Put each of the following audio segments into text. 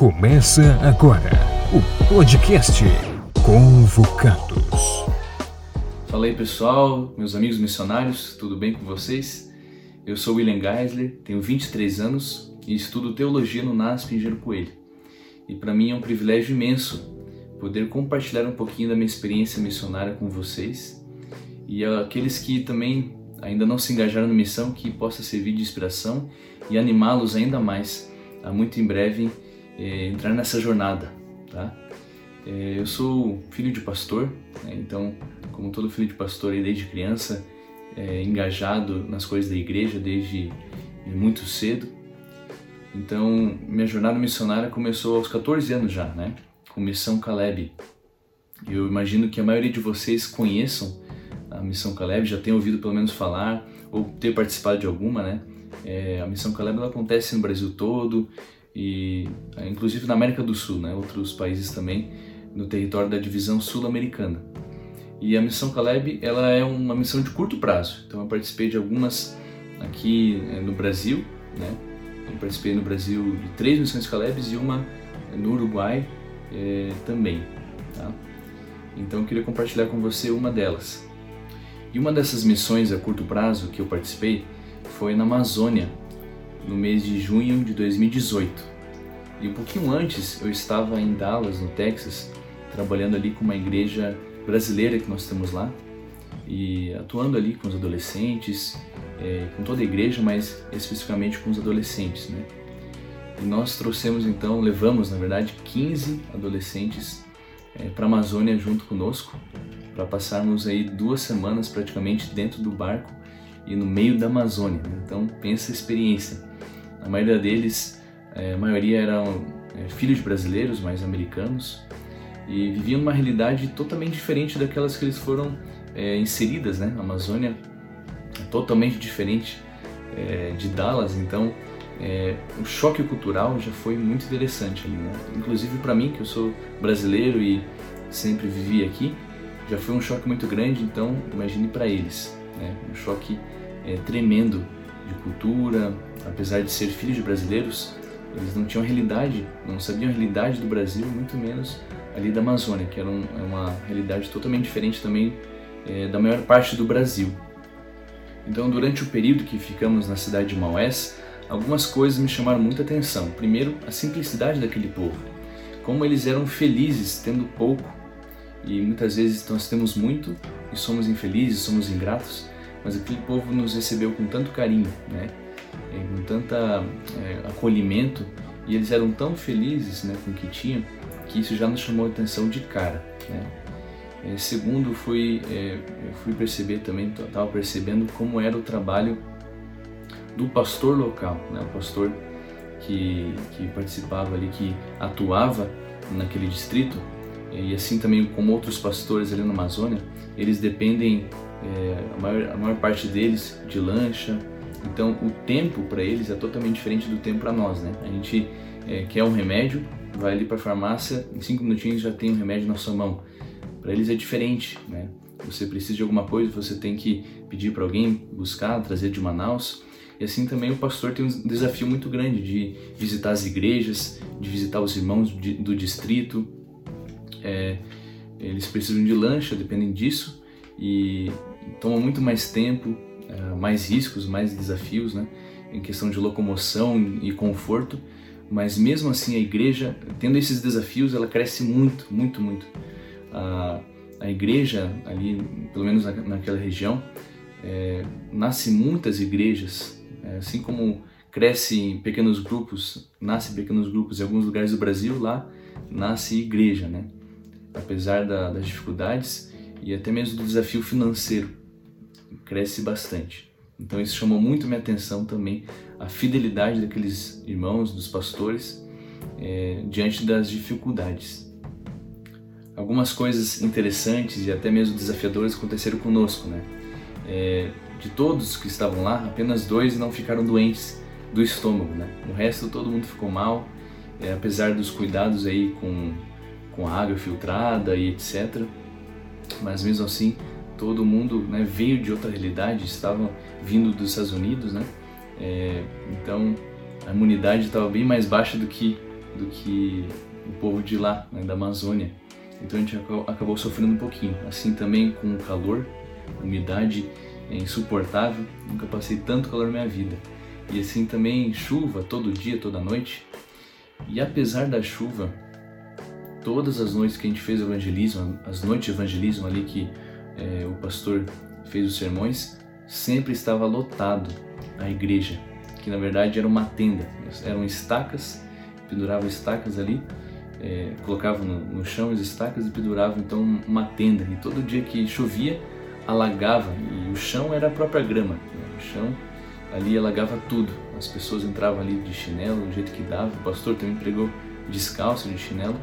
Começa agora o podcast Convocados. Fala aí pessoal, meus amigos missionários, tudo bem com vocês? Eu sou William Geisler, tenho 23 anos e estudo teologia no NASP Engenheiro Coelho. E para mim é um privilégio imenso poder compartilhar um pouquinho da minha experiência missionária com vocês e aqueles que também ainda não se engajaram na missão, que possa servir de inspiração e animá-los ainda mais a muito em breve é, entrar nessa jornada, tá? É, eu sou filho de pastor, né? então, como todo filho de pastor, desde criança, é, engajado nas coisas da igreja desde muito cedo. Então, minha jornada missionária começou aos 14 anos já, né? Com Missão Caleb. Eu imagino que a maioria de vocês conheçam a Missão Caleb, já tenham ouvido pelo menos falar ou ter participado de alguma, né? É, a Missão Caleb ela acontece no Brasil todo, e é, inclusive na América do Sul, né, outros países também no território da divisão sul-americana. E a missão Caleb, ela é uma missão de curto prazo. Então eu participei de algumas aqui é, no Brasil, né? Eu participei no Brasil de três missões Caleb e uma no Uruguai é, também, tá? Então eu queria compartilhar com você uma delas. E uma dessas missões a curto prazo que eu participei foi na Amazônia, no mês de junho de 2018. E um pouquinho antes eu estava em Dallas, no Texas, trabalhando ali com uma igreja brasileira que nós temos lá e atuando ali com os adolescentes, é, com toda a igreja, mas especificamente com os adolescentes, né? E nós trouxemos então, levamos na verdade 15 adolescentes é, para a Amazônia junto conosco, para passarmos aí duas semanas praticamente dentro do barco e no meio da Amazônia. Né? Então pensa a experiência. A maioria deles, é, a maioria eram é, filhos de brasileiros, mas americanos, e viviam uma realidade totalmente diferente daquelas que eles foram é, inseridas, né? A Amazônia é totalmente diferente é, de Dallas, então é, o choque cultural já foi muito interessante ali, né? Inclusive para mim, que eu sou brasileiro e sempre vivi aqui, já foi um choque muito grande, então imagine para eles, né? Um choque é, tremendo de cultura, apesar de ser filhos de brasileiros, eles não tinham realidade, não sabiam a realidade do Brasil, muito menos ali da Amazônia, que era um, é uma realidade totalmente diferente também é, da maior parte do Brasil. Então, durante o período que ficamos na cidade de Maués, algumas coisas me chamaram muita atenção. Primeiro, a simplicidade daquele povo, como eles eram felizes tendo pouco, e muitas vezes nós temos muito e somos infelizes, somos ingratos, mas aquele povo nos recebeu com tanto carinho, né? Com tanto é, acolhimento e eles eram tão felizes né, com o que tinham que isso já nos chamou a atenção de cara. Né? É, segundo, fui, é, fui perceber também, estava percebendo como era o trabalho do pastor local, né? o pastor que, que participava ali, que atuava naquele distrito, e assim também como outros pastores ali na Amazônia, eles dependem, é, a, maior, a maior parte deles, de lancha, então, o tempo para eles é totalmente diferente do tempo para nós, né? A gente é, quer um remédio, vai ali para a farmácia, em cinco minutinhos já tem um remédio na sua mão. Para eles é diferente, né? Você precisa de alguma coisa, você tem que pedir para alguém buscar, trazer de Manaus. E assim também o pastor tem um desafio muito grande de visitar as igrejas, de visitar os irmãos do distrito. É, eles precisam de lancha, dependem disso, e toma muito mais tempo, mais riscos, mais desafios, né? Em questão de locomoção e conforto, mas mesmo assim a igreja, tendo esses desafios, ela cresce muito, muito, muito. A, a igreja ali, pelo menos na, naquela região, é, nasce muitas igrejas, é, assim como cresce em pequenos grupos, nasce pequenos grupos em alguns lugares do Brasil, lá nasce igreja, né? Apesar da, das dificuldades e até mesmo do desafio financeiro cresce bastante. Então isso chamou muito minha atenção também, a fidelidade daqueles irmãos, dos pastores, é, diante das dificuldades. Algumas coisas interessantes e até mesmo desafiadoras aconteceram conosco, né? É, de todos que estavam lá, apenas dois não ficaram doentes do estômago, né? O resto todo mundo ficou mal, é, apesar dos cuidados aí com, com a água filtrada e etc. Mas mesmo assim, todo mundo né, veio de outra realidade, estava vindo dos Estados Unidos, né? É, então a imunidade estava bem mais baixa do que do que o povo de lá, né, da Amazônia. Então a gente acabou sofrendo um pouquinho. Assim também com o calor, umidade é insuportável, nunca passei tanto calor na minha vida. E assim também chuva todo dia, toda noite. E apesar da chuva, todas as noites que a gente fez evangelismo, as noites de evangelismo ali que é, o pastor fez os sermões, sempre estava lotado a igreja, que na verdade era uma tenda, eram estacas, penduravam estacas ali, é, colocavam no, no, chão as estacas e penduravam então uma tenda. E todo dia que chovia, alagava e o chão era a própria grama, né? o chão ali alagava tudo. As pessoas entravam ali de chinelo, do jeito que dava. O pastor também pregou descalço de chinelo.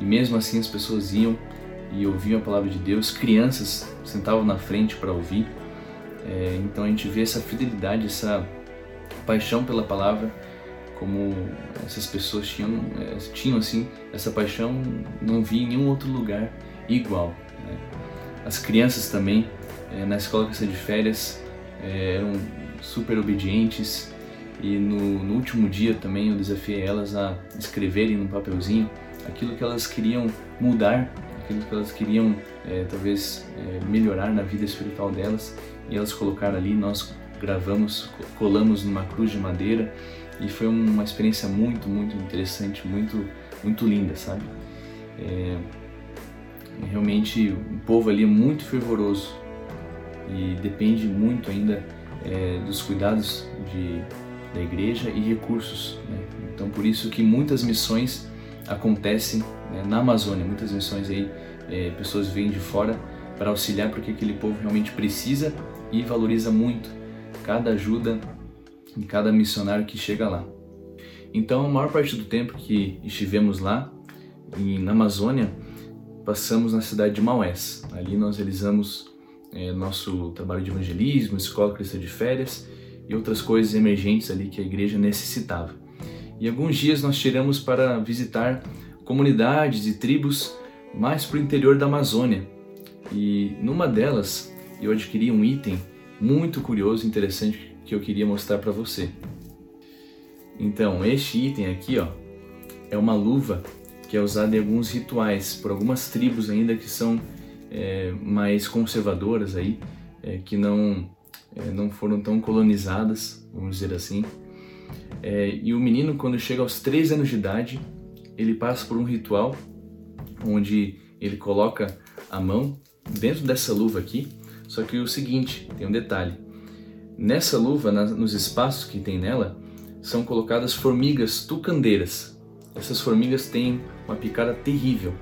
E mesmo assim as pessoas iam e ouviam a palavra de Deus. Crianças sentavam na frente para ouvir. É, então a gente vê essa fidelidade, essa paixão pela palavra, como essas pessoas tinham, é, tinham assim essa paixão, não vi em nenhum outro lugar igual. Né? As crianças também é, na escola que de férias é, eram super obedientes e no, no último dia também eu desafiei elas a escreverem num papelzinho aquilo que elas queriam mudar, aquilo que elas queriam é, talvez é, melhorar na vida espiritual delas e elas colocaram ali, nós gravamos, colamos numa cruz de madeira e foi uma experiência muito, muito interessante, muito, muito linda, sabe? É, realmente o povo ali é muito fervoroso e depende muito ainda é, dos cuidados de, da igreja e recursos. Né? Então por isso que muitas missões acontecem né, na Amazônia, muitas missões aí, é, pessoas vêm de fora para auxiliar porque aquele povo realmente precisa e valoriza muito cada ajuda e cada missionário que chega lá. Então, a maior parte do tempo que estivemos lá, em, na Amazônia, passamos na cidade de Maués. Ali nós realizamos é, nosso trabalho de evangelismo, escola cristã de férias e outras coisas emergentes ali que a igreja necessitava. E alguns dias nós tiramos para visitar comunidades e tribos mais para o interior da Amazônia. E numa delas eu adquiri um item muito curioso e interessante que eu queria mostrar para você. Então, este item aqui, ó, é uma luva que é usada em alguns rituais por algumas tribos ainda que são é, mais conservadoras aí, é, que não é, não foram tão colonizadas, vamos dizer assim. É, e o menino, quando chega aos 3 anos de idade, ele passa por um ritual onde ele coloca a mão dentro dessa luva aqui. Só que o seguinte, tem um detalhe: nessa luva, na, nos espaços que tem nela, são colocadas formigas tucandeiras. Essas formigas têm uma picada terrível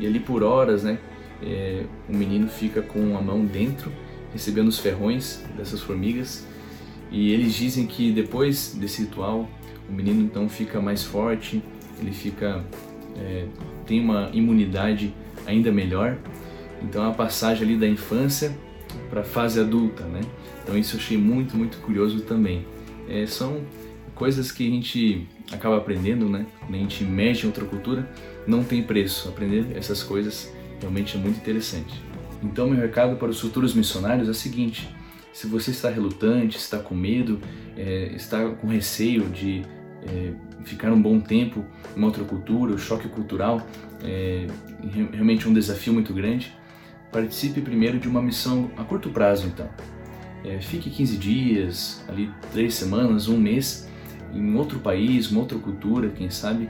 e ali por horas, né, é, o menino fica com a mão dentro, recebendo os ferrões dessas formigas e eles dizem que depois desse ritual o menino então fica mais forte, ele fica é, tem uma imunidade ainda melhor. Então a passagem ali da infância para a fase adulta, né? Então isso eu achei muito muito curioso também. É, são coisas que a gente acaba aprendendo, né? Quando a gente mexe em outra cultura, não tem preço. Aprender essas coisas realmente é muito interessante. Então meu recado para os futuros missionários é o seguinte: se você está relutante, está com medo, é, está com receio de é, ficar um bom tempo em outra cultura, o choque cultural é realmente um desafio muito grande. Participe primeiro de uma missão a curto prazo, então. É, fique 15 dias, ali três semanas, um mês, em outro país, uma outra cultura, quem sabe,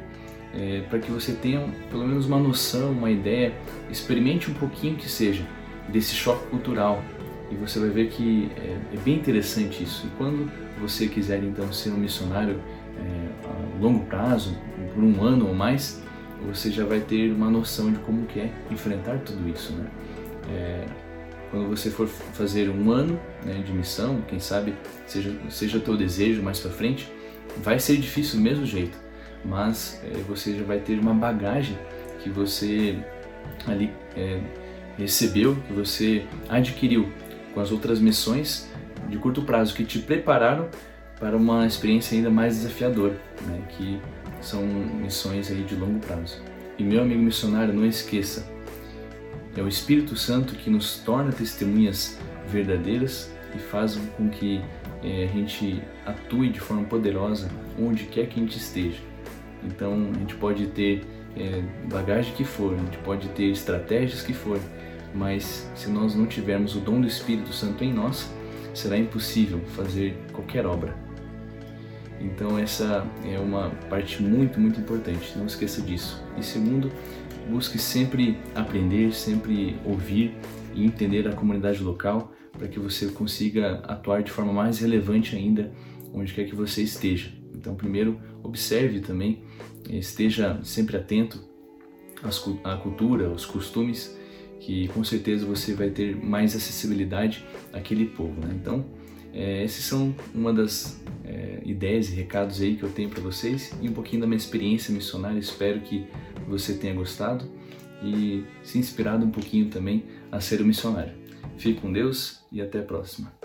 é, para que você tenha pelo menos uma noção, uma ideia, experimente um pouquinho que seja desse choque cultural, e você vai ver que é, é, bem interessante isso. E quando você quiser então ser um missionário é, a longo prazo, por um ano ou mais, você já vai ter uma noção de como que é enfrentar tudo isso, né? É, quando você for fazer um ano né, de missão, quem sabe seja seja teu desejo mais para frente, vai ser difícil do mesmo jeito, mas é, você já vai ter uma bagagem que você ali é, recebeu, que você adquiriu com as outras missões de curto prazo que te prepararam para uma experiência ainda mais desafiadora, né, que são missões aí de longo prazo. E meu amigo missionário, não esqueça, é o Espírito Santo que nos torna testemunhas verdadeiras e faz com que é, a gente atue de forma poderosa onde quer que a gente esteja. Então a gente pode ter é, bagagem que for, a gente pode ter estratégias que for, mas se nós não tivermos o dom do Espírito Santo em nós, será impossível fazer qualquer obra. Então essa é uma parte muito, muito importante, não esqueça disso. E segundo, busque sempre aprender, sempre ouvir e entender a comunidade local para que você consiga atuar de forma mais relevante ainda onde quer que você esteja. Então, primeiro, observe também, esteja sempre atento à cultura, aos costumes, que com certeza você vai ter mais acessibilidade àquele povo. Né? Então, é, esses são uma das é, ideias e recados aí que eu tenho para vocês e um pouquinho da minha experiência missionária. Espero que você tenha gostado e se inspirado um pouquinho também a ser um missionário. Fique com Deus e até a próxima.